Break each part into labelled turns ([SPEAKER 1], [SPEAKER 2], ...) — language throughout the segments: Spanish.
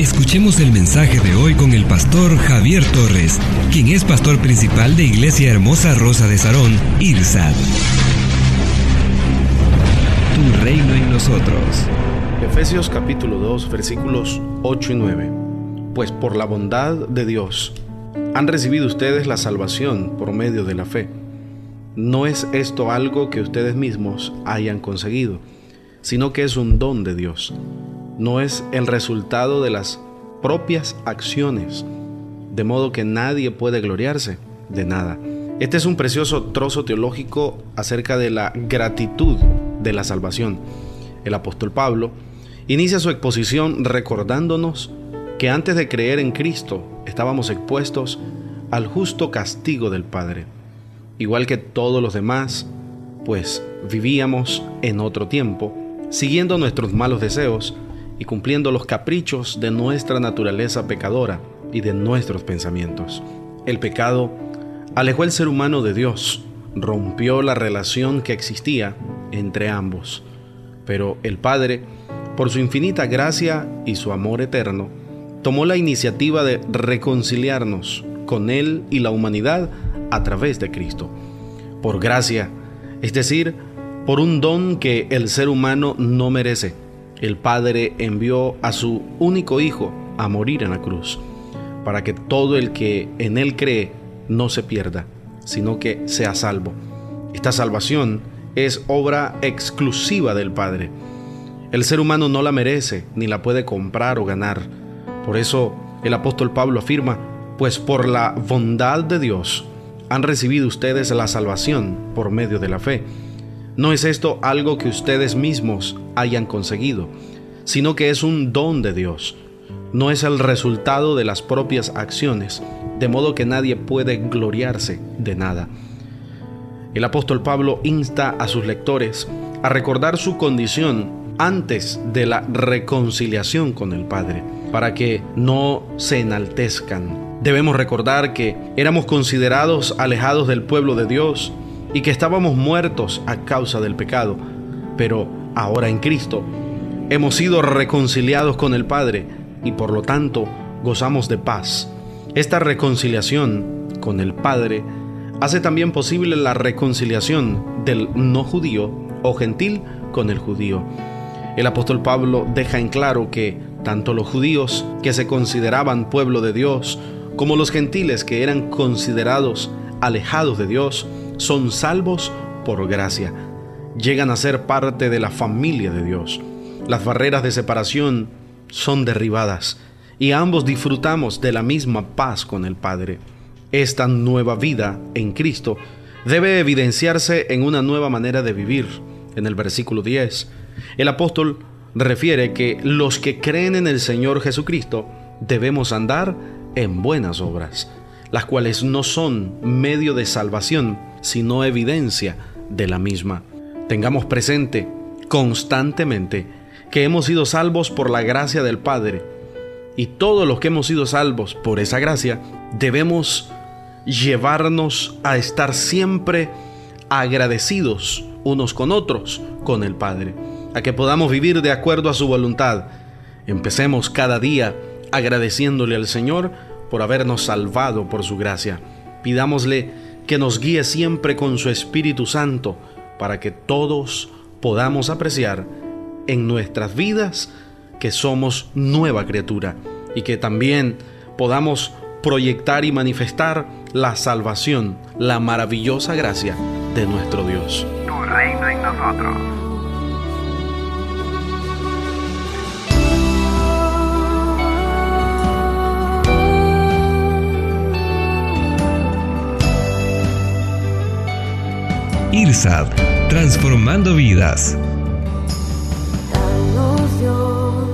[SPEAKER 1] Escuchemos el mensaje de hoy con el pastor Javier Torres, quien es pastor principal de Iglesia Hermosa Rosa de Sarón, IRSAD. Tu reino en nosotros.
[SPEAKER 2] Efesios capítulo 2 versículos 8 y 9. Pues por la bondad de Dios han recibido ustedes la salvación por medio de la fe. No es esto algo que ustedes mismos hayan conseguido, sino que es un don de Dios no es el resultado de las propias acciones, de modo que nadie puede gloriarse de nada. Este es un precioso trozo teológico acerca de la gratitud de la salvación. El apóstol Pablo inicia su exposición recordándonos que antes de creer en Cristo estábamos expuestos al justo castigo del Padre. Igual que todos los demás, pues vivíamos en otro tiempo, siguiendo nuestros malos deseos, y cumpliendo los caprichos de nuestra naturaleza pecadora y de nuestros pensamientos. El pecado alejó al ser humano de Dios, rompió la relación que existía entre ambos. Pero el Padre, por su infinita gracia y su amor eterno, tomó la iniciativa de reconciliarnos con Él y la humanidad a través de Cristo. Por gracia, es decir, por un don que el ser humano no merece el Padre envió a su único Hijo a morir en la cruz, para que todo el que en Él cree no se pierda, sino que sea salvo. Esta salvación es obra exclusiva del Padre. El ser humano no la merece ni la puede comprar o ganar. Por eso el apóstol Pablo afirma, pues por la bondad de Dios han recibido ustedes la salvación por medio de la fe. No es esto algo que ustedes mismos hayan conseguido, sino que es un don de Dios. No es el resultado de las propias acciones, de modo que nadie puede gloriarse de nada. El apóstol Pablo insta a sus lectores a recordar su condición antes de la reconciliación con el Padre, para que no se enaltezcan. Debemos recordar que éramos considerados alejados del pueblo de Dios, y que estábamos muertos a causa del pecado, pero ahora en Cristo hemos sido reconciliados con el Padre y por lo tanto gozamos de paz. Esta reconciliación con el Padre hace también posible la reconciliación del no judío o gentil con el judío. El apóstol Pablo deja en claro que tanto los judíos que se consideraban pueblo de Dios como los gentiles que eran considerados alejados de Dios son salvos por gracia. Llegan a ser parte de la familia de Dios. Las barreras de separación son derribadas y ambos disfrutamos de la misma paz con el Padre. Esta nueva vida en Cristo debe evidenciarse en una nueva manera de vivir. En el versículo 10, el apóstol refiere que los que creen en el Señor Jesucristo debemos andar en buenas obras, las cuales no son medio de salvación, sino evidencia de la misma. Tengamos presente constantemente que hemos sido salvos por la gracia del Padre y todos los que hemos sido salvos por esa gracia debemos llevarnos a estar siempre agradecidos unos con otros con el Padre, a que podamos vivir de acuerdo a su voluntad. Empecemos cada día agradeciéndole al Señor por habernos salvado por su gracia. Pidámosle que nos guíe siempre con su Espíritu Santo para que todos podamos apreciar en nuestras vidas que somos nueva criatura y que también podamos proyectar y manifestar la salvación, la maravillosa gracia de nuestro Dios.
[SPEAKER 3] En nosotros.
[SPEAKER 1] IRSAD, transformando vidas.
[SPEAKER 4] Danos Dios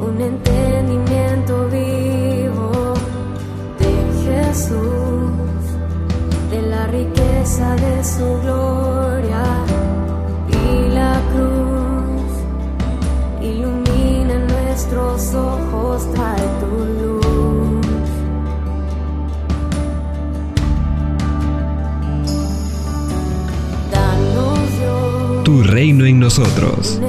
[SPEAKER 4] un entendimiento vivo de Jesús, de la riqueza de su gloria y la cruz. Ilumina nuestros ojos.
[SPEAKER 3] Reino en nosotros.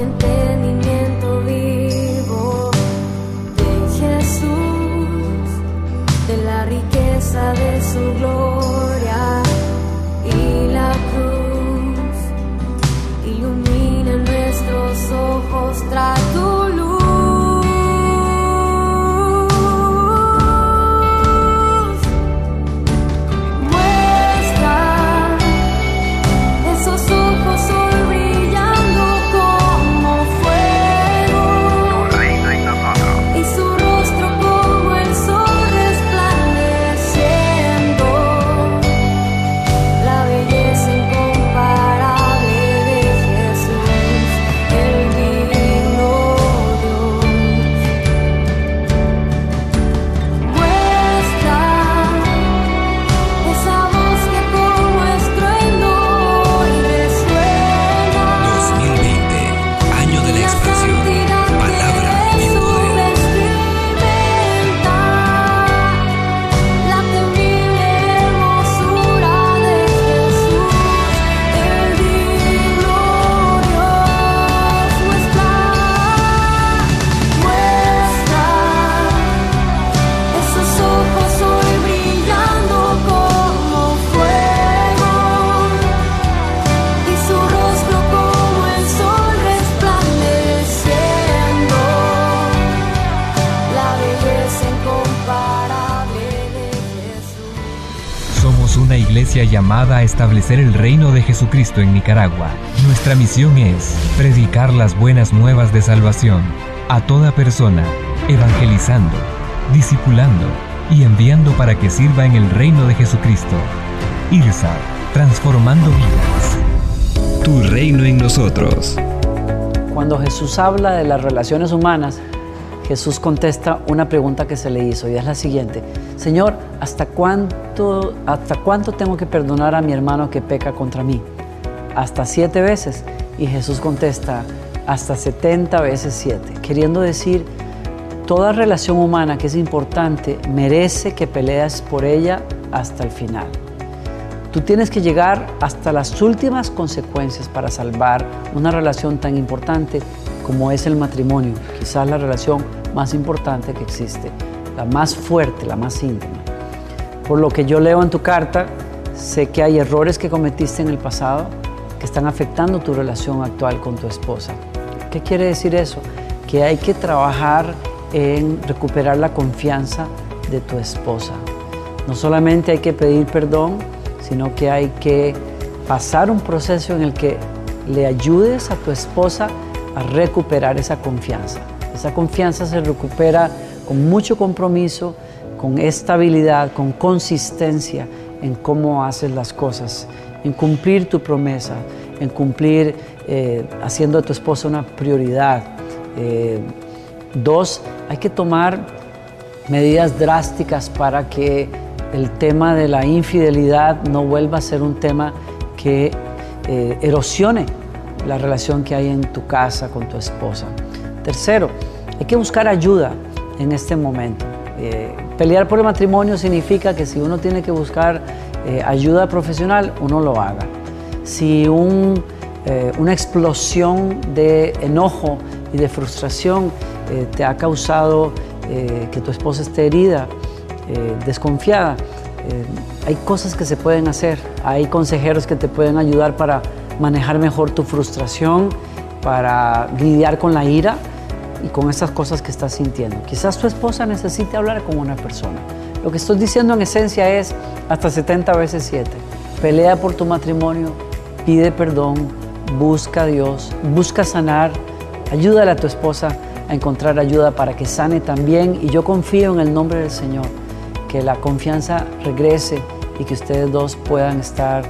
[SPEAKER 5] Una iglesia llamada a establecer el reino de Jesucristo en Nicaragua. Nuestra misión es predicar las buenas nuevas de salvación a toda persona, evangelizando, discipulando y enviando para que sirva en el reino de Jesucristo. IRSA, transformando vidas.
[SPEAKER 1] Tu reino en nosotros.
[SPEAKER 6] Cuando Jesús habla de las relaciones humanas, Jesús contesta una pregunta que se le hizo y es la siguiente. Señor, ¿hasta cuánto, ¿hasta cuánto tengo que perdonar a mi hermano que peca contra mí? Hasta siete veces. Y Jesús contesta, hasta 70 veces siete. Queriendo decir, toda relación humana que es importante merece que peleas por ella hasta el final. Tú tienes que llegar hasta las últimas consecuencias para salvar una relación tan importante como es el matrimonio, quizás la relación más importante que existe, la más fuerte, la más íntima. Por lo que yo leo en tu carta, sé que hay errores que cometiste en el pasado que están afectando tu relación actual con tu esposa. ¿Qué quiere decir eso? Que hay que trabajar en recuperar la confianza de tu esposa. No solamente hay que pedir perdón, sino que hay que pasar un proceso en el que le ayudes a tu esposa recuperar esa confianza. Esa confianza se recupera con mucho compromiso, con estabilidad, con consistencia en cómo haces las cosas, en cumplir tu promesa, en cumplir eh, haciendo a tu esposa una prioridad. Eh, dos, hay que tomar medidas drásticas para que el tema de la infidelidad no vuelva a ser un tema que eh, erosione la relación que hay en tu casa con tu esposa. Tercero, hay que buscar ayuda en este momento. Eh, pelear por el matrimonio significa que si uno tiene que buscar eh, ayuda profesional, uno lo haga. Si eh, una explosión de enojo y de frustración te ha causado que tu esposa esté herida, desconfiada, hay cosas que se pueden hacer. Hay consejeros que te pueden ayudar para manejar mejor tu frustración, para lidiar con la ira y con esas cosas que estás sintiendo. Quizás tu esposa necesite hablar con una persona. Lo que estoy diciendo en esencia es hasta 70 veces 7. Pelea por tu matrimonio, pide perdón, busca a Dios, busca sanar, ayúdale a tu esposa a encontrar ayuda para que sane también. Y yo confío en el nombre del Señor, que la confianza regrese y que ustedes dos puedan estar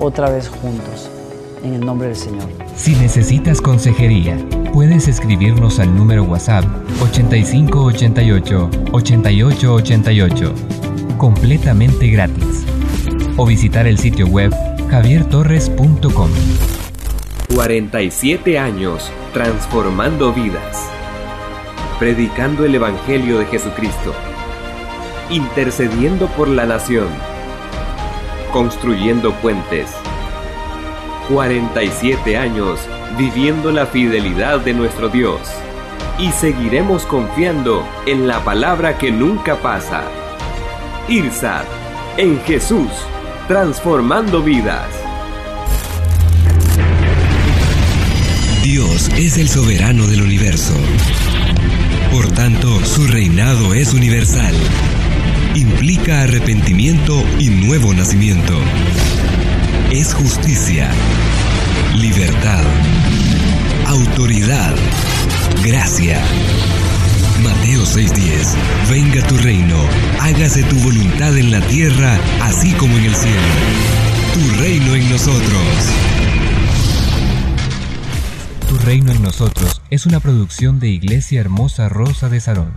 [SPEAKER 6] otra vez juntos. En el nombre del Señor.
[SPEAKER 5] Si necesitas consejería, puedes escribirnos al número WhatsApp 8588 8888, completamente gratis, o visitar el sitio web javiertorres.com.
[SPEAKER 7] 47 años transformando vidas.
[SPEAKER 5] predicando el Evangelio de Jesucristo, intercediendo por la nación, construyendo puentes. 47 años viviendo la fidelidad de nuestro Dios y seguiremos confiando en la palabra que nunca pasa. IRSAD, en Jesús, transformando vidas.
[SPEAKER 1] Dios es el soberano del universo. Por tanto, su reinado es universal. Implica arrepentimiento y nuevo nacimiento. Es justicia, libertad, autoridad, gracia. Mateo 6:10 Venga tu reino, hágase tu voluntad en la tierra, así como en el cielo. Tu reino en nosotros.
[SPEAKER 5] Tu reino en nosotros es una producción de Iglesia Hermosa Rosa de Sarón.